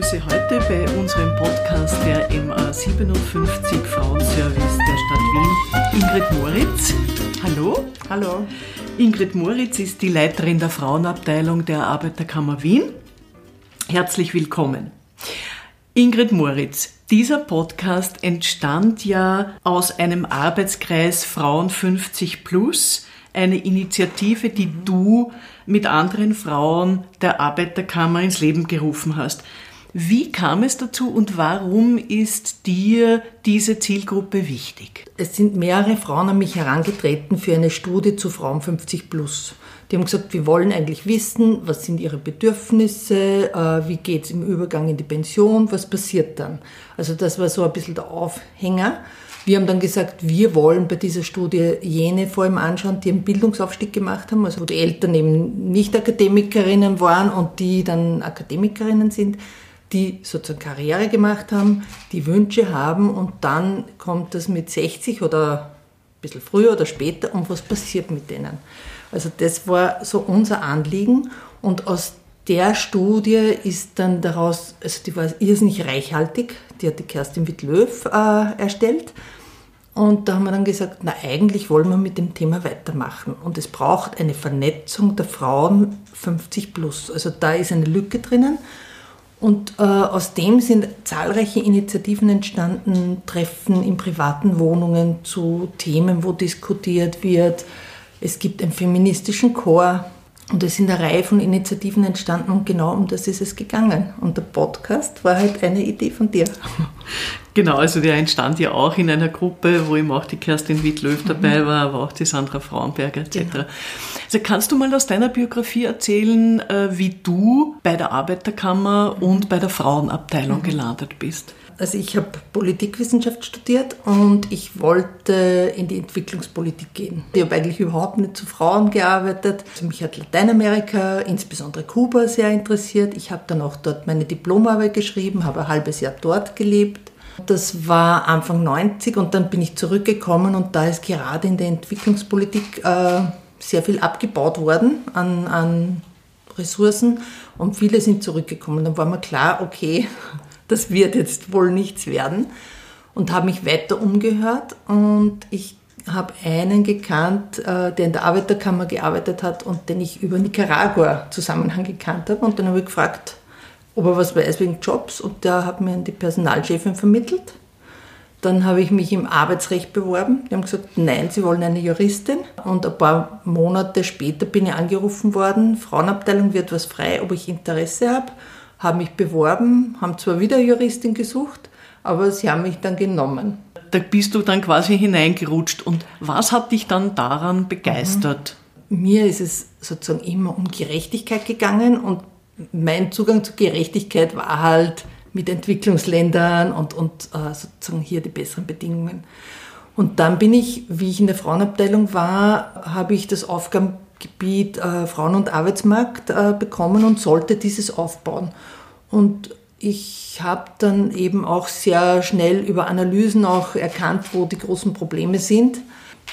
begrüße heute bei unserem Podcast der MA 57 Frauenservice der Stadt Wien Ingrid Moritz. Hallo. Hallo. Ingrid Moritz ist die Leiterin der Frauenabteilung der Arbeiterkammer Wien. Herzlich willkommen. Ingrid Moritz, dieser Podcast entstand ja aus einem Arbeitskreis Frauen 50 Plus, eine Initiative, die du mit anderen Frauen der Arbeiterkammer ins Leben gerufen hast. Wie kam es dazu und warum ist dir diese Zielgruppe wichtig? Es sind mehrere Frauen an mich herangetreten für eine Studie zu Frauen 50 plus. Die haben gesagt, wir wollen eigentlich wissen, was sind ihre Bedürfnisse, äh, wie geht es im Übergang in die Pension, was passiert dann. Also das war so ein bisschen der Aufhänger. Wir haben dann gesagt, wir wollen bei dieser Studie jene vor allem anschauen, die einen Bildungsaufstieg gemacht haben, also wo die Eltern eben nicht Akademikerinnen waren und die dann Akademikerinnen sind, die sozusagen Karriere gemacht haben, die Wünsche haben und dann kommt das mit 60 oder ein bisschen früher oder später und was passiert mit denen. Also das war so unser Anliegen und aus der Studie ist dann daraus, also die war irrsinnig reichhaltig, die hat die Kerstin Wittlöw äh, erstellt. Und da haben wir dann gesagt, na eigentlich wollen wir mit dem Thema weitermachen. Und es braucht eine Vernetzung der Frauen 50 plus. Also da ist eine Lücke drinnen. Und äh, aus dem sind zahlreiche Initiativen entstanden, Treffen in privaten Wohnungen zu Themen, wo diskutiert wird. Es gibt einen feministischen Chor, und es sind eine Reihe von Initiativen entstanden und genau um das ist es gegangen. Und der Podcast war halt eine Idee von dir. Genau, also der entstand ja auch in einer Gruppe, wo eben auch die Kerstin Wittlöw dabei mhm. war, aber auch die Sandra Frauenberger etc. Genau. Also kannst du mal aus deiner Biografie erzählen, äh, wie du bei der Arbeiterkammer und bei der Frauenabteilung mhm. gelandet bist? Also ich habe Politikwissenschaft studiert und ich wollte in die Entwicklungspolitik gehen. Ich habe eigentlich überhaupt nicht zu Frauen gearbeitet. Also mich hat Lateinamerika, insbesondere Kuba, sehr interessiert. Ich habe dann auch dort meine Diplomarbeit geschrieben, habe ein halbes Jahr dort gelebt. Das war Anfang 90 und dann bin ich zurückgekommen und da ist gerade in der Entwicklungspolitik äh, sehr viel abgebaut worden an, an Ressourcen und viele sind zurückgekommen. Dann war mir klar, okay, das wird jetzt wohl nichts werden. Und habe mich weiter umgehört und ich habe einen gekannt, äh, der in der Arbeiterkammer gearbeitet hat und den ich über Nicaragua Zusammenhang gekannt habe. Und dann habe ich gefragt, ob er was weiß wegen Jobs und der hat mir die Personalchefin vermittelt. Dann habe ich mich im Arbeitsrecht beworben. Die haben gesagt, nein, sie wollen eine Juristin. Und ein paar Monate später bin ich angerufen worden, Frauenabteilung wird was frei, ob ich Interesse habe habe mich beworben, haben zwar wieder Juristin gesucht, aber sie haben mich dann genommen. Da bist du dann quasi hineingerutscht. Und was hat dich dann daran begeistert? Mhm. Mir ist es sozusagen immer um Gerechtigkeit gegangen und mein Zugang zur Gerechtigkeit war halt mit Entwicklungsländern und, und äh, sozusagen hier die besseren Bedingungen. Und dann bin ich, wie ich in der Frauenabteilung war, habe ich das Aufgaben Gebiet äh, Frauen- und Arbeitsmarkt äh, bekommen und sollte dieses aufbauen. Und ich habe dann eben auch sehr schnell über Analysen auch erkannt, wo die großen Probleme sind.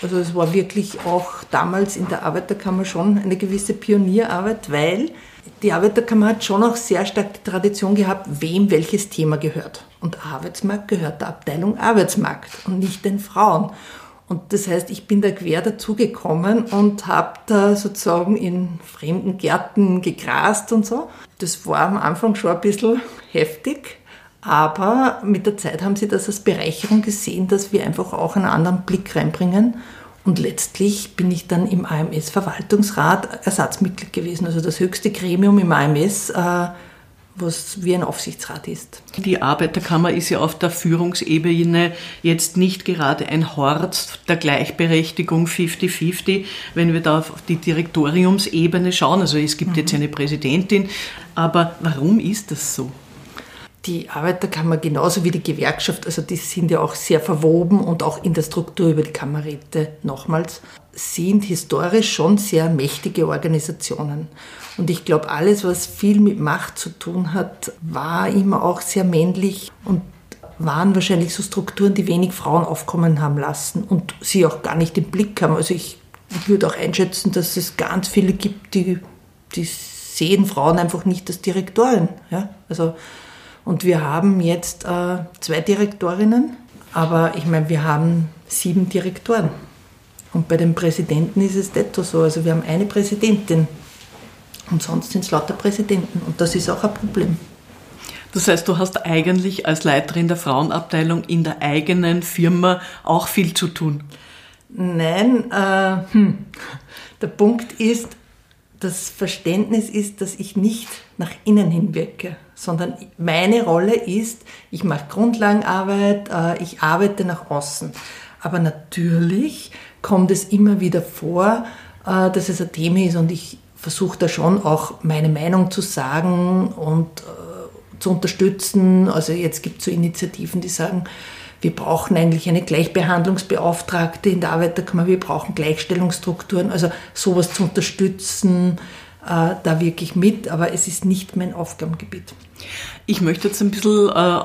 Also es war wirklich auch damals in der Arbeiterkammer schon eine gewisse Pionierarbeit, weil die Arbeiterkammer hat schon auch sehr stark die Tradition gehabt, wem welches Thema gehört. Und Arbeitsmarkt gehört der Abteilung Arbeitsmarkt und nicht den Frauen. Und das heißt, ich bin da quer dazugekommen und habe da sozusagen in fremden Gärten gegrast und so. Das war am Anfang schon ein bisschen heftig, aber mit der Zeit haben sie das als Bereicherung gesehen, dass wir einfach auch einen anderen Blick reinbringen. Und letztlich bin ich dann im AMS-Verwaltungsrat Ersatzmitglied gewesen, also das höchste Gremium im AMS. Äh, was wie ein Aufsichtsrat ist. Die Arbeiterkammer ist ja auf der Führungsebene jetzt nicht gerade ein Hort der Gleichberechtigung 50-50, wenn wir da auf die Direktoriumsebene schauen. Also es gibt mhm. jetzt eine Präsidentin, aber warum ist das so? Die Arbeiterkammer genauso wie die Gewerkschaft, also die sind ja auch sehr verwoben und auch in der Struktur über die Kammerräte nochmals, sind historisch schon sehr mächtige Organisationen. Und ich glaube, alles, was viel mit Macht zu tun hat, war immer auch sehr männlich und waren wahrscheinlich so Strukturen, die wenig Frauen aufkommen haben lassen und sie auch gar nicht im Blick haben. Also ich würde auch einschätzen, dass es ganz viele gibt, die, die sehen Frauen einfach nicht als Direktorin. Ja? Also, Und wir haben jetzt äh, zwei Direktorinnen, aber ich meine, wir haben sieben Direktoren. Und bei den Präsidenten ist es detto so. Also wir haben eine Präsidentin und sonst sind es lauter Präsidenten. Und das ist auch ein Problem. Das heißt, du hast eigentlich als Leiterin der Frauenabteilung in der eigenen Firma auch viel zu tun. Nein, äh, hm. der Punkt ist, das Verständnis ist, dass ich nicht nach innen hin wirke, sondern meine Rolle ist, ich mache Grundlagenarbeit, äh, ich arbeite nach außen. Aber natürlich kommt es immer wieder vor, äh, dass es ein Thema ist und ich versuche da schon auch meine Meinung zu sagen und äh, zu unterstützen. Also jetzt gibt es so Initiativen, die sagen, wir brauchen eigentlich eine Gleichbehandlungsbeauftragte in der Arbeiterkammer, wir brauchen Gleichstellungsstrukturen, also sowas zu unterstützen, äh, da wirklich mit, aber es ist nicht mein Aufgabengebiet. Ich möchte jetzt ein bisschen, äh,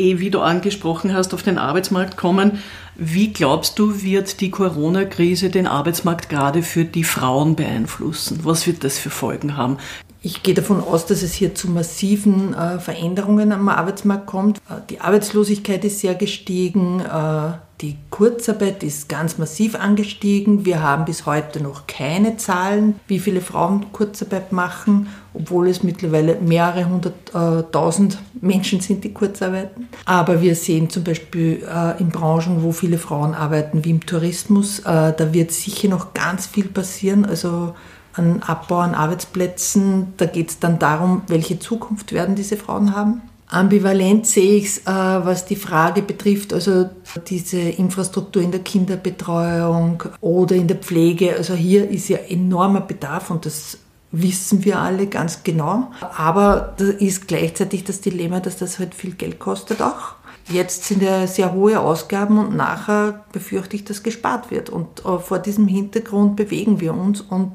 eh wie du angesprochen hast, auf den Arbeitsmarkt kommen. Wie glaubst du, wird die Corona-Krise den Arbeitsmarkt gerade für die Frauen beeinflussen? Was wird das für Folgen haben? Ich gehe davon aus, dass es hier zu massiven äh, Veränderungen am Arbeitsmarkt kommt. Äh, die Arbeitslosigkeit ist sehr gestiegen, äh, die Kurzarbeit ist ganz massiv angestiegen. Wir haben bis heute noch keine Zahlen, wie viele Frauen Kurzarbeit machen, obwohl es mittlerweile mehrere hunderttausend Menschen sind, die Kurzarbeiten. Aber wir sehen zum Beispiel äh, in Branchen, wo viele Frauen arbeiten, wie im Tourismus, äh, da wird sicher noch ganz viel passieren. Also an Abbau an Arbeitsplätzen. Da geht es dann darum, welche Zukunft werden diese Frauen haben. Ambivalent sehe ich es, äh, was die Frage betrifft, also diese Infrastruktur in der Kinderbetreuung oder in der Pflege. Also hier ist ja enormer Bedarf und das wissen wir alle ganz genau. Aber da ist gleichzeitig das Dilemma, dass das halt viel Geld kostet auch. Jetzt sind ja sehr hohe Ausgaben und nachher befürchte ich, dass gespart wird. Und äh, vor diesem Hintergrund bewegen wir uns und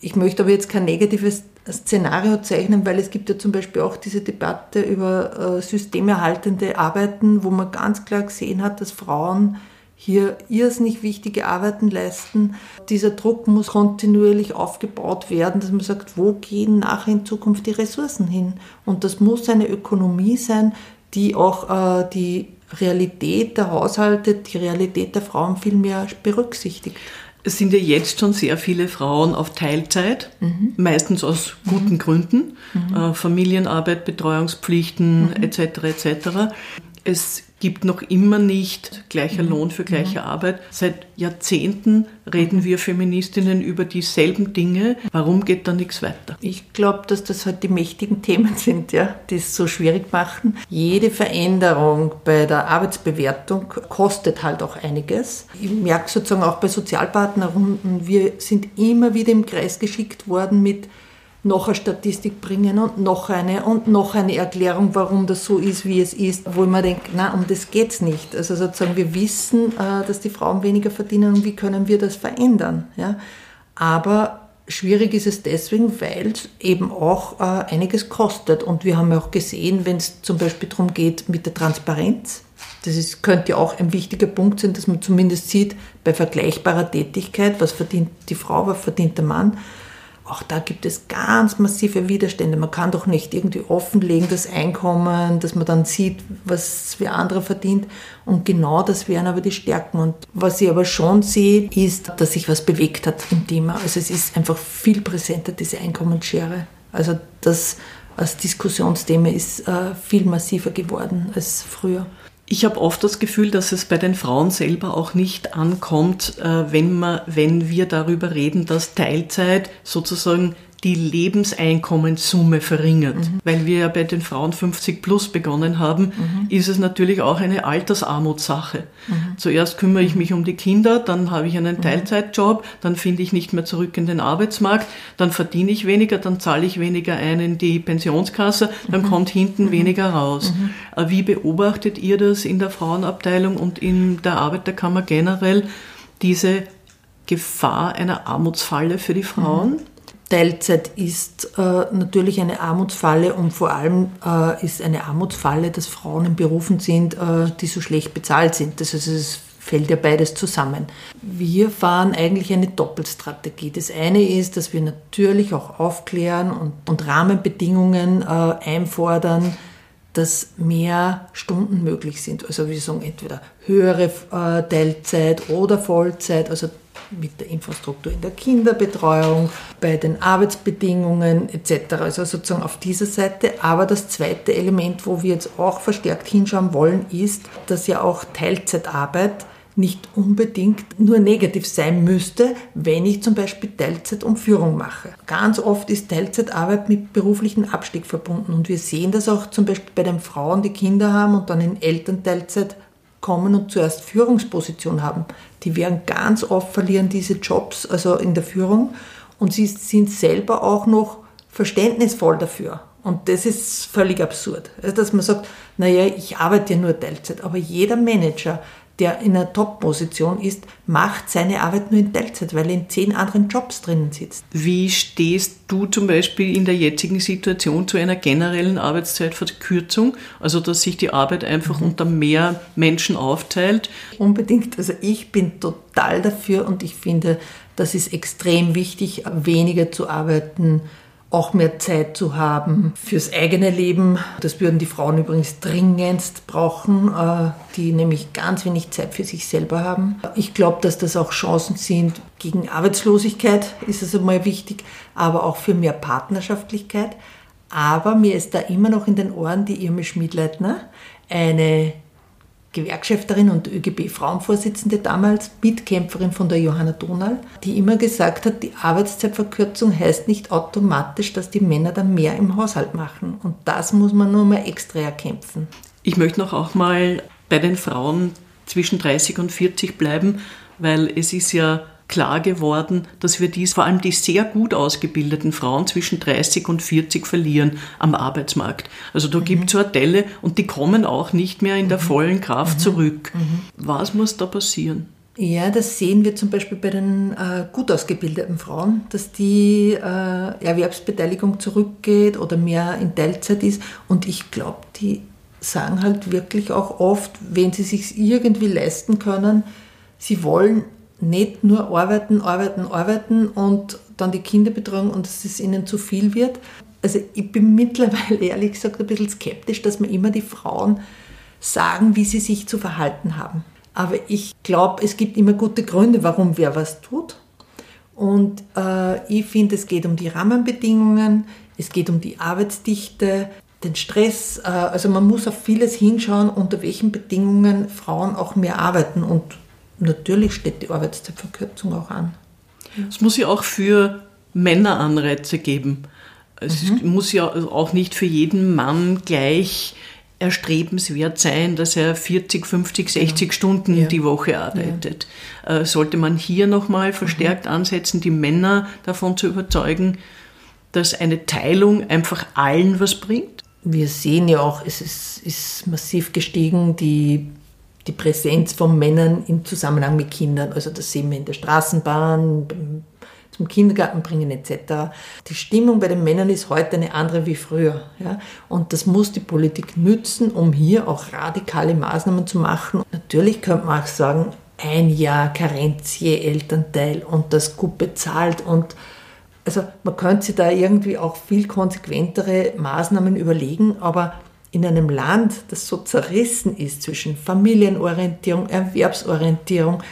ich möchte aber jetzt kein negatives Szenario zeichnen, weil es gibt ja zum Beispiel auch diese Debatte über äh, systemerhaltende Arbeiten, wo man ganz klar gesehen hat, dass Frauen hier irrsinnig wichtige Arbeiten leisten. Dieser Druck muss kontinuierlich aufgebaut werden, dass man sagt, wo gehen nachher in Zukunft die Ressourcen hin? Und das muss eine Ökonomie sein, die auch äh, die Realität der Haushalte, die Realität der Frauen viel mehr berücksichtigt. Es sind ja jetzt schon sehr viele Frauen auf Teilzeit, mhm. meistens aus guten mhm. Gründen, äh, Familienarbeit, Betreuungspflichten mhm. etc. etc. Es gibt noch immer nicht gleicher. Lohn für gleiche mhm. Arbeit. Seit Jahrzehnten reden mhm. wir Feministinnen über dieselben Dinge. Warum geht da nichts weiter? Ich glaube, dass das halt die mächtigen Themen sind, ja, die es so schwierig machen. Jede Veränderung bei der Arbeitsbewertung kostet halt auch einiges. Ich merke sozusagen auch bei Sozialpartnerrunden, wir sind immer wieder im Kreis geschickt worden mit noch eine Statistik bringen und noch eine und noch eine Erklärung, warum das so ist, wie es ist, wo ich mir denke, na, um das geht es nicht. Also sozusagen, wir wissen, äh, dass die Frauen weniger verdienen und wie können wir das verändern. Ja? Aber schwierig ist es deswegen, weil es eben auch äh, einiges kostet. Und wir haben ja auch gesehen, wenn es zum Beispiel darum geht mit der Transparenz, das ist, könnte ja auch ein wichtiger Punkt sein, dass man zumindest sieht, bei vergleichbarer Tätigkeit, was verdient die Frau, was verdient der Mann, auch da gibt es ganz massive Widerstände. Man kann doch nicht irgendwie offenlegen, das Einkommen, dass man dann sieht, was wer andere verdient. Und genau das wären aber die Stärken. Und was ich aber schon sehe, ist, dass sich was bewegt hat im Thema. Also es ist einfach viel präsenter, diese Einkommensschere. Also das als Diskussionsthema ist äh, viel massiver geworden als früher. Ich habe oft das Gefühl, dass es bei den Frauen selber auch nicht ankommt, äh, wenn, man, wenn wir darüber reden, dass Teilzeit sozusagen die Lebenseinkommenssumme verringert. Mhm. Weil wir ja bei den Frauen 50 plus begonnen haben, mhm. ist es natürlich auch eine Altersarmutssache. Mhm. Zuerst kümmere ich mich um die Kinder, dann habe ich einen mhm. Teilzeitjob, dann finde ich nicht mehr zurück in den Arbeitsmarkt, dann verdiene ich weniger, dann zahle ich weniger ein in die Pensionskasse, dann mhm. kommt hinten mhm. weniger raus. Äh, wie beobachtet ihr das in der Frauenabteilung und in der Arbeiterkammer generell, diese Gefahr einer Armutsfalle für die Frauen? Teilzeit ist äh, natürlich eine Armutsfalle und vor allem äh, ist eine Armutsfalle, dass Frauen in Berufen sind, äh, die so schlecht bezahlt sind. Das heißt, es fällt ja beides zusammen. Wir fahren eigentlich eine Doppelstrategie. Das eine ist, dass wir natürlich auch aufklären und, und Rahmenbedingungen äh, einfordern, dass mehr Stunden möglich sind. Also wir sagen entweder höhere äh, Teilzeit oder Vollzeit, also mit der Infrastruktur in der Kinderbetreuung, bei den Arbeitsbedingungen etc. Also sozusagen auf dieser Seite. Aber das zweite Element, wo wir jetzt auch verstärkt hinschauen wollen, ist, dass ja auch Teilzeitarbeit nicht unbedingt nur negativ sein müsste, wenn ich zum Beispiel Teilzeit und Führung mache. Ganz oft ist Teilzeitarbeit mit beruflichen Abstieg verbunden und wir sehen das auch zum Beispiel bei den Frauen, die Kinder haben und dann in Elternteilzeit kommen und zuerst Führungsposition haben. Die werden ganz oft verlieren diese Jobs, also in der Führung und sie sind selber auch noch verständnisvoll dafür. Und das ist völlig absurd. Also, dass man sagt, naja, ich arbeite ja nur Teilzeit, aber jeder Manager, der in einer Top-Position ist, macht seine Arbeit nur in Teilzeit, weil er in zehn anderen Jobs drinnen sitzt. Wie stehst du zum Beispiel in der jetzigen Situation zu einer generellen Arbeitszeitverkürzung, also dass sich die Arbeit einfach mhm. unter mehr Menschen aufteilt? Unbedingt. Also ich bin total dafür und ich finde, das ist extrem wichtig, weniger zu arbeiten, auch mehr Zeit zu haben fürs eigene Leben. Das würden die Frauen übrigens dringendst brauchen, äh, die nämlich ganz wenig Zeit für sich selber haben. Ich glaube, dass das auch Chancen sind gegen Arbeitslosigkeit, ist es einmal wichtig, aber auch für mehr Partnerschaftlichkeit. Aber mir ist da immer noch in den Ohren die Irme Schmidleitner, eine Gewerkschafterin und ÖGB-Frauenvorsitzende damals, Mitkämpferin von der Johanna Donal, die immer gesagt hat, die Arbeitszeitverkürzung heißt nicht automatisch, dass die Männer dann mehr im Haushalt machen. Und das muss man nur mal extra erkämpfen. Ich möchte noch auch mal bei den Frauen zwischen 30 und 40 bleiben, weil es ist ja klar geworden, dass wir dies, vor allem die sehr gut ausgebildeten Frauen zwischen 30 und 40 verlieren am Arbeitsmarkt. Also da mhm. gibt es Hotelle und die kommen auch nicht mehr in der mhm. vollen Kraft mhm. zurück. Mhm. Was muss da passieren? Ja, das sehen wir zum Beispiel bei den äh, gut ausgebildeten Frauen, dass die äh, Erwerbsbeteiligung zurückgeht oder mehr in Teilzeit ist. Und ich glaube, die sagen halt wirklich auch oft, wenn sie sich irgendwie leisten können, sie wollen nicht nur arbeiten, arbeiten, arbeiten und dann die Kinderbetreuung und dass es ihnen zu viel wird. Also ich bin mittlerweile ehrlich gesagt ein bisschen skeptisch, dass mir immer die Frauen sagen, wie sie sich zu verhalten haben. Aber ich glaube, es gibt immer gute Gründe, warum wer was tut. Und äh, ich finde, es geht um die Rahmenbedingungen, es geht um die Arbeitsdichte, den Stress. Äh, also man muss auf vieles hinschauen, unter welchen Bedingungen Frauen auch mehr arbeiten. Und natürlich steht die Arbeitszeitverkürzung auch an. Es muss ja auch für Männer Anreize geben. Es mhm. muss ja auch nicht für jeden Mann gleich erstrebenswert sein, dass er 40, 50, 60 ja. Stunden ja. die Woche arbeitet. Ja. Äh, sollte man hier nochmal verstärkt mhm. ansetzen, die Männer davon zu überzeugen, dass eine Teilung einfach allen was bringt? Wir sehen ja auch, es ist, ist massiv gestiegen, die die Präsenz von Männern im Zusammenhang mit Kindern. Also das sehen wir in der Straßenbahn, zum Kindergarten bringen etc. Die Stimmung bei den Männern ist heute eine andere wie früher. Ja? Und das muss die Politik nützen, um hier auch radikale Maßnahmen zu machen. Natürlich könnte man auch sagen, ein Jahr Karenz je Elternteil und das gut bezahlt und also man könnte sich da irgendwie auch viel konsequentere Maßnahmen überlegen, aber in einem Land, das so zerrissen ist zwischen Familienorientierung, Erwerbsorientierung,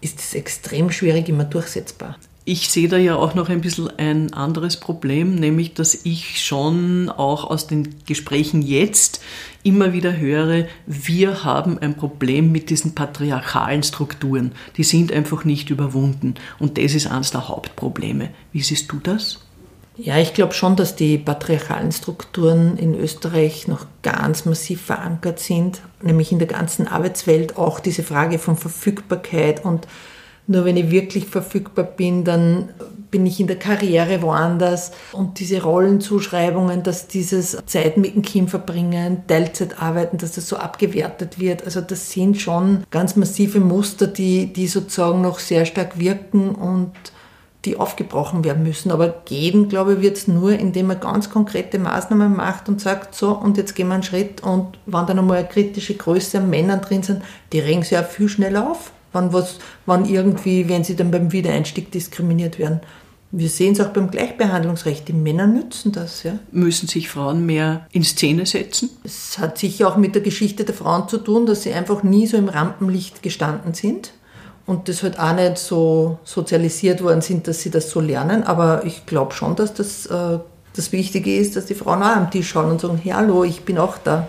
ist es extrem schwierig immer durchsetzbar. Ich sehe da ja auch noch ein bisschen ein anderes Problem, nämlich dass ich schon auch aus den Gesprächen jetzt immer wieder höre, wir haben ein Problem mit diesen patriarchalen Strukturen. Die sind einfach nicht überwunden. Und das ist eines der Hauptprobleme. Wie siehst du das? Ja, ich glaube schon, dass die patriarchalen Strukturen in Österreich noch ganz massiv verankert sind, nämlich in der ganzen Arbeitswelt. Auch diese Frage von Verfügbarkeit. Und nur wenn ich wirklich verfügbar bin, dann bin ich in der Karriere woanders. Und diese Rollenzuschreibungen, dass dieses Zeit mit dem Kind verbringen, Teilzeit arbeiten, dass das so abgewertet wird. Also das sind schon ganz massive Muster, die, die sozusagen noch sehr stark wirken. Und die aufgebrochen werden müssen. Aber gehen, glaube ich, wird es nur, indem man ganz konkrete Maßnahmen macht und sagt, so, und jetzt gehen wir einen Schritt und wenn da nochmal eine kritische Größe an Männern drin sind, die regen sich ja viel schneller auf, wann, was, wann irgendwie, wenn sie dann beim Wiedereinstieg diskriminiert werden. Wir sehen es auch beim Gleichbehandlungsrecht. Die Männer nützen das. Ja. Müssen sich Frauen mehr in Szene setzen? Es hat sicher auch mit der Geschichte der Frauen zu tun, dass sie einfach nie so im Rampenlicht gestanden sind und das halt auch nicht so sozialisiert worden sind, dass sie das so lernen. Aber ich glaube schon, dass das äh, das Wichtige ist, dass die Frauen auch am Tisch schauen und sagen, hey, hallo, ich bin auch da.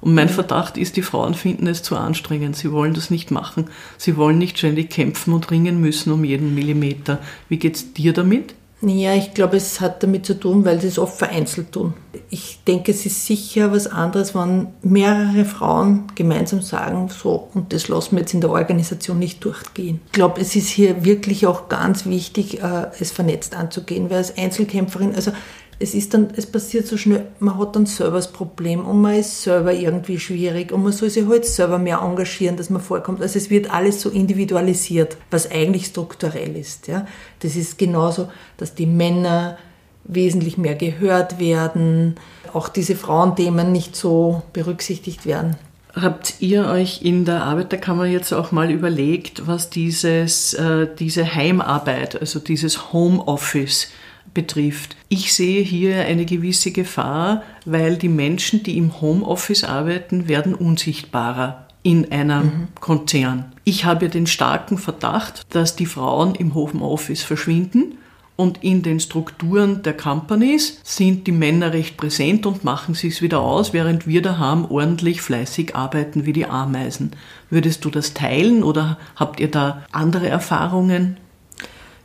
Und mein Verdacht ist, die Frauen finden es zu anstrengend. Sie wollen das nicht machen. Sie wollen nicht ständig kämpfen und ringen müssen um jeden Millimeter. Wie geht's dir damit? Ja, ich glaube, es hat damit zu tun, weil sie es oft vereinzelt tun. Ich denke, es ist sicher was anderes, wenn mehrere Frauen gemeinsam sagen, so, und das lassen wir jetzt in der Organisation nicht durchgehen. Ich glaube, es ist hier wirklich auch ganz wichtig, äh, es vernetzt anzugehen, weil als Einzelkämpferin, also es ist dann, es passiert so schnell, man hat dann selber das Problem und man ist selber irgendwie schwierig und man soll sich halt selber mehr engagieren, dass man vorkommt. Also es wird alles so individualisiert, was eigentlich strukturell ist. Ja. Das ist genauso, dass die Männer wesentlich mehr gehört werden, auch diese Frauenthemen nicht so berücksichtigt werden. Habt ihr euch in der Arbeiterkammer jetzt auch mal überlegt, was dieses, äh, diese Heimarbeit, also dieses Homeoffice, betrifft. Ich sehe hier eine gewisse Gefahr, weil die Menschen, die im Homeoffice arbeiten, werden unsichtbarer in einem mhm. Konzern. Ich habe den starken Verdacht, dass die Frauen im Homeoffice verschwinden und in den Strukturen der Companies sind die Männer recht präsent und machen sich's wieder aus, während wir daheim ordentlich fleißig arbeiten wie die Ameisen. Würdest du das teilen oder habt ihr da andere Erfahrungen?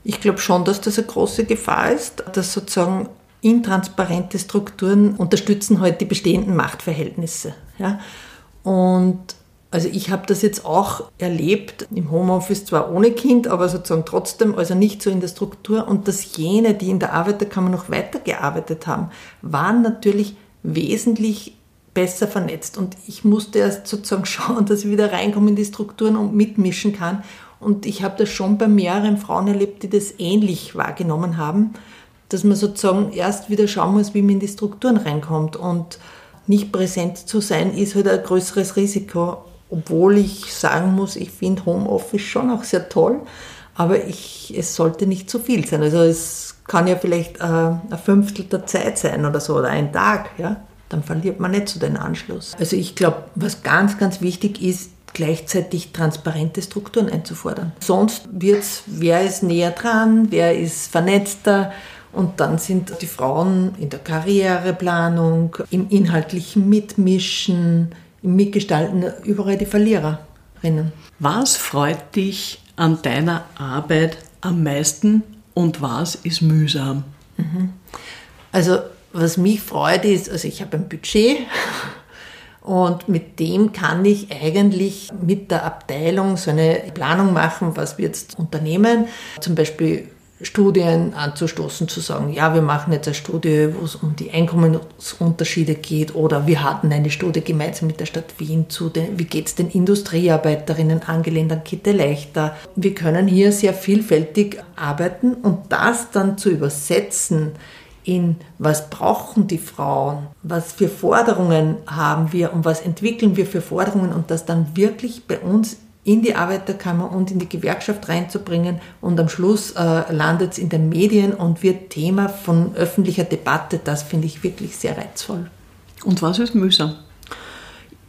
Ich glaube schon, dass das eine große Gefahr ist, dass sozusagen intransparente Strukturen unterstützen halt die bestehenden Machtverhältnisse. Ja? Und also ich habe das jetzt auch erlebt, im Homeoffice zwar ohne Kind, aber sozusagen trotzdem, also nicht so in der Struktur. Und dass jene, die in der Arbeiterkammer noch weitergearbeitet haben, waren natürlich wesentlich besser vernetzt. Und ich musste erst sozusagen schauen, dass ich wieder reinkomme in die Strukturen und mitmischen kann. Und ich habe das schon bei mehreren Frauen erlebt, die das ähnlich wahrgenommen haben, dass man sozusagen erst wieder schauen muss, wie man in die Strukturen reinkommt. Und nicht präsent zu sein, ist halt ein größeres Risiko. Obwohl ich sagen muss, ich finde Homeoffice schon auch sehr toll, aber ich, es sollte nicht zu viel sein. Also es kann ja vielleicht äh, ein Fünftel der Zeit sein oder so, oder ein Tag, ja. Dann verliert man nicht so den Anschluss. Also ich glaube, was ganz, ganz wichtig ist, gleichzeitig transparente Strukturen einzufordern. Sonst wird es, wer ist näher dran, wer ist vernetzter und dann sind die Frauen in der Karriereplanung, im inhaltlichen Mitmischen, im Mitgestalten überall die Verliererinnen. Was freut dich an deiner Arbeit am meisten und was ist mühsam? Mhm. Also was mich freut ist, also ich habe ein Budget und mit dem kann ich eigentlich mit der Abteilung so eine Planung machen, was wir jetzt unternehmen. Zum Beispiel Studien anzustoßen, zu sagen, ja, wir machen jetzt eine Studie, wo es um die Einkommensunterschiede geht oder wir hatten eine Studie gemeinsam mit der Stadt Wien zu den, wie geht es den Industriearbeiterinnen angelehnt an Kitte leichter. Wir können hier sehr vielfältig arbeiten und das dann zu übersetzen in was brauchen die Frauen, was für Forderungen haben wir und was entwickeln wir für Forderungen und das dann wirklich bei uns in die Arbeiterkammer und in die Gewerkschaft reinzubringen und am Schluss äh, landet es in den Medien und wird Thema von öffentlicher Debatte. Das finde ich wirklich sehr reizvoll. Und was ist mühsam?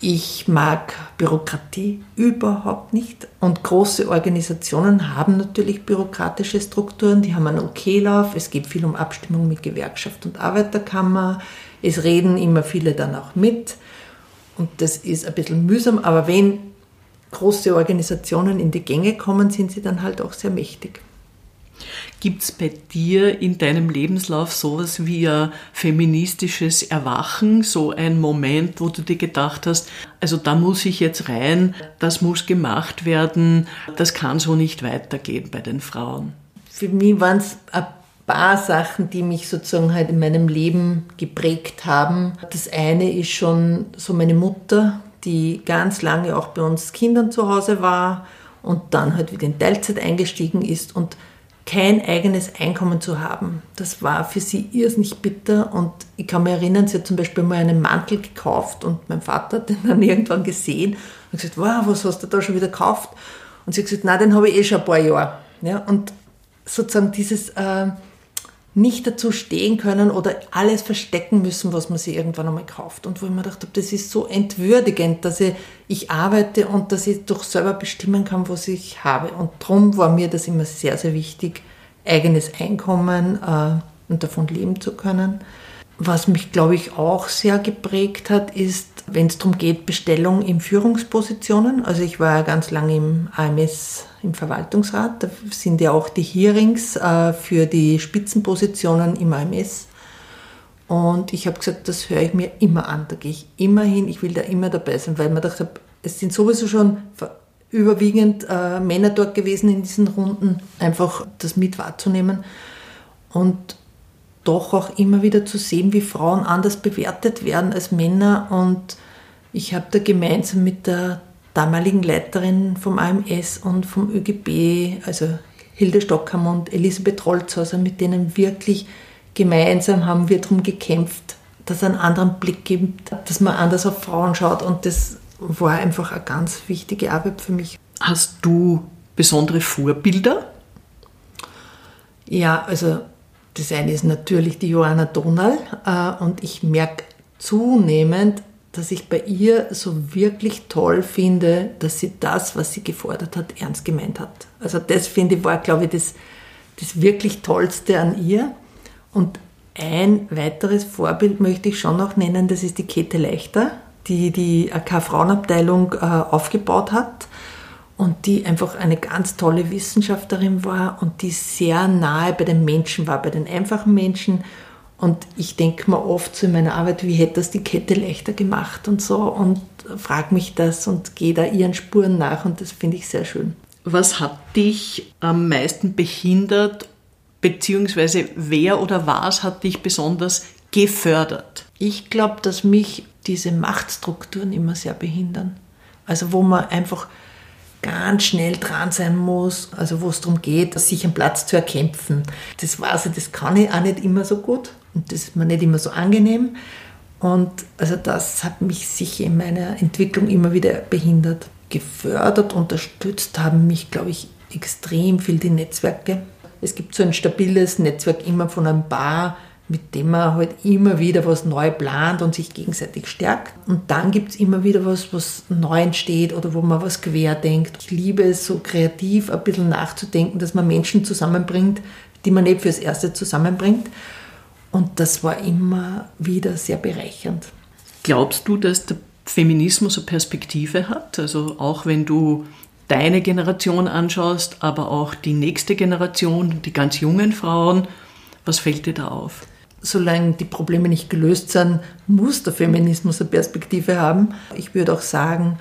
Ich mag Bürokratie überhaupt nicht. Und große Organisationen haben natürlich bürokratische Strukturen, die haben einen OK-Lauf. Es geht viel um Abstimmung mit Gewerkschaft und Arbeiterkammer. Es reden immer viele dann auch mit. Und das ist ein bisschen mühsam, aber wenn große Organisationen in die Gänge kommen, sind sie dann halt auch sehr mächtig. Gibt es bei dir in deinem Lebenslauf sowas wie ein feministisches Erwachen, so ein Moment, wo du dir gedacht hast, also da muss ich jetzt rein, das muss gemacht werden, das kann so nicht weitergehen bei den Frauen? Für mich waren es ein paar Sachen, die mich sozusagen halt in meinem Leben geprägt haben. Das eine ist schon so meine Mutter, die ganz lange auch bei uns Kindern zu Hause war und dann halt wieder in Teilzeit eingestiegen ist und kein eigenes Einkommen zu haben. Das war für sie irrsinnig bitter und ich kann mich erinnern, sie hat zum Beispiel mal einen Mantel gekauft und mein Vater hat den dann irgendwann gesehen und gesagt, wow, was hast du da schon wieder gekauft? Und sie hat gesagt, nein, den habe ich eh schon ein paar Jahre. Ja, und sozusagen dieses, äh, nicht dazu stehen können oder alles verstecken müssen, was man sich irgendwann einmal kauft. Und wo ich mir gedacht habe, das ist so entwürdigend, dass ich, ich arbeite und dass ich doch selber bestimmen kann, was ich habe. Und darum war mir das immer sehr, sehr wichtig, eigenes Einkommen äh, und davon leben zu können. Was mich, glaube ich, auch sehr geprägt hat, ist, wenn es darum geht, Bestellung in Führungspositionen. Also ich war ja ganz lange im AMS im Verwaltungsrat. Da sind ja auch die Hearings äh, für die Spitzenpositionen im AMS. Und ich habe gesagt, das höre ich mir immer an. Da gehe ich immer hin, ich will da immer dabei sein, weil man dachte, es sind sowieso schon überwiegend äh, Männer dort gewesen in diesen Runden, einfach das mit wahrzunehmen. Und doch auch immer wieder zu sehen, wie Frauen anders bewertet werden als Männer. Und ich habe da gemeinsam mit der damaligen Leiterin vom AMS und vom ÖGB, also Hilde Stockhammer und Elisabeth Rolzhauser, mit denen wirklich gemeinsam haben wir darum gekämpft, dass es einen anderen Blick gibt, dass man anders auf Frauen schaut. Und das war einfach eine ganz wichtige Arbeit für mich. Hast du besondere Vorbilder? Ja, also das eine ist natürlich die Johanna Donal äh, und ich merke zunehmend, dass ich bei ihr so wirklich toll finde, dass sie das, was sie gefordert hat, ernst gemeint hat. Also das finde ich war, glaube ich, das, das wirklich Tollste an ihr. Und ein weiteres Vorbild möchte ich schon noch nennen, das ist die Käthe Leichter, die die AK-Frauenabteilung äh, aufgebaut hat und die einfach eine ganz tolle Wissenschaftlerin war und die sehr nahe bei den Menschen war, bei den einfachen Menschen. Und ich denke mir oft so in meiner Arbeit, wie hätte das die Kette leichter gemacht und so und frage mich das und gehe da ihren Spuren nach und das finde ich sehr schön. Was hat dich am meisten behindert, beziehungsweise wer oder was hat dich besonders gefördert? Ich glaube, dass mich diese Machtstrukturen immer sehr behindern. Also wo man einfach ganz schnell dran sein muss, also wo es darum geht, sich einen Platz zu erkämpfen. Das weiß ich, das kann ich auch nicht immer so gut und das ist mir nicht immer so angenehm. Und also das hat mich sicher in meiner Entwicklung immer wieder behindert. Gefördert, unterstützt haben mich, glaube ich, extrem viel die Netzwerke. Es gibt so ein stabiles Netzwerk immer von ein paar mit dem man halt immer wieder was neu plant und sich gegenseitig stärkt. Und dann gibt es immer wieder was, was neu entsteht oder wo man was querdenkt. Ich liebe es, so kreativ ein bisschen nachzudenken, dass man Menschen zusammenbringt, die man nicht fürs Erste zusammenbringt. Und das war immer wieder sehr bereichernd. Glaubst du, dass der Feminismus eine Perspektive hat? Also auch wenn du deine Generation anschaust, aber auch die nächste Generation, die ganz jungen Frauen, was fällt dir da auf? Solange die Probleme nicht gelöst sind, muss der Feminismus eine Perspektive haben. Ich würde auch sagen,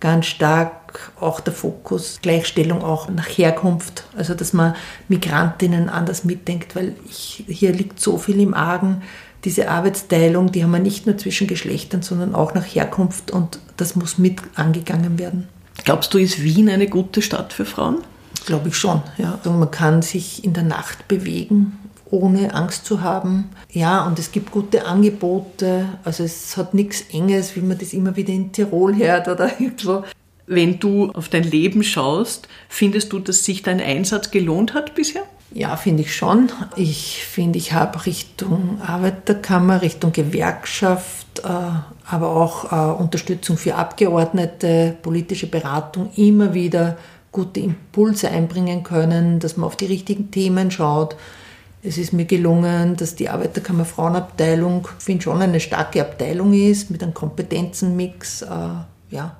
ganz stark auch der Fokus Gleichstellung auch nach Herkunft, also dass man Migrantinnen anders mitdenkt, weil ich, hier liegt so viel im Argen. Diese Arbeitsteilung, die haben wir nicht nur zwischen Geschlechtern, sondern auch nach Herkunft und das muss mit angegangen werden. Glaubst du, ist Wien eine gute Stadt für Frauen? Glaube ich schon, ja. Also man kann sich in der Nacht bewegen ohne Angst zu haben. Ja, und es gibt gute Angebote. Also es hat nichts Enges, wie man das immer wieder in Tirol hört oder so. Wenn du auf dein Leben schaust, findest du, dass sich dein Einsatz gelohnt hat bisher? Ja, finde ich schon. Ich finde, ich habe Richtung Arbeiterkammer, Richtung Gewerkschaft, äh, aber auch äh, Unterstützung für Abgeordnete, politische Beratung immer wieder gute Impulse einbringen können, dass man auf die richtigen Themen schaut. Es ist mir gelungen, dass die Arbeiterkammer Frauenabteilung, finde schon eine starke Abteilung ist, mit einem Kompetenzenmix. Äh, ja.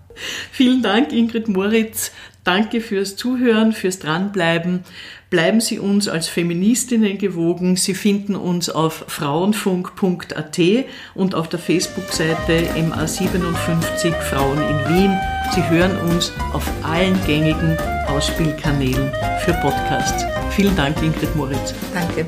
Vielen Dank, Ingrid Moritz. Danke fürs Zuhören, fürs Dranbleiben. Bleiben Sie uns als Feministinnen gewogen. Sie finden uns auf frauenfunk.at und auf der Facebook-Seite MA57 Frauen in Wien. Sie hören uns auf allen gängigen Ausspielkanälen für Podcasts. Vielen Dank, Ingrid Moritz. Danke.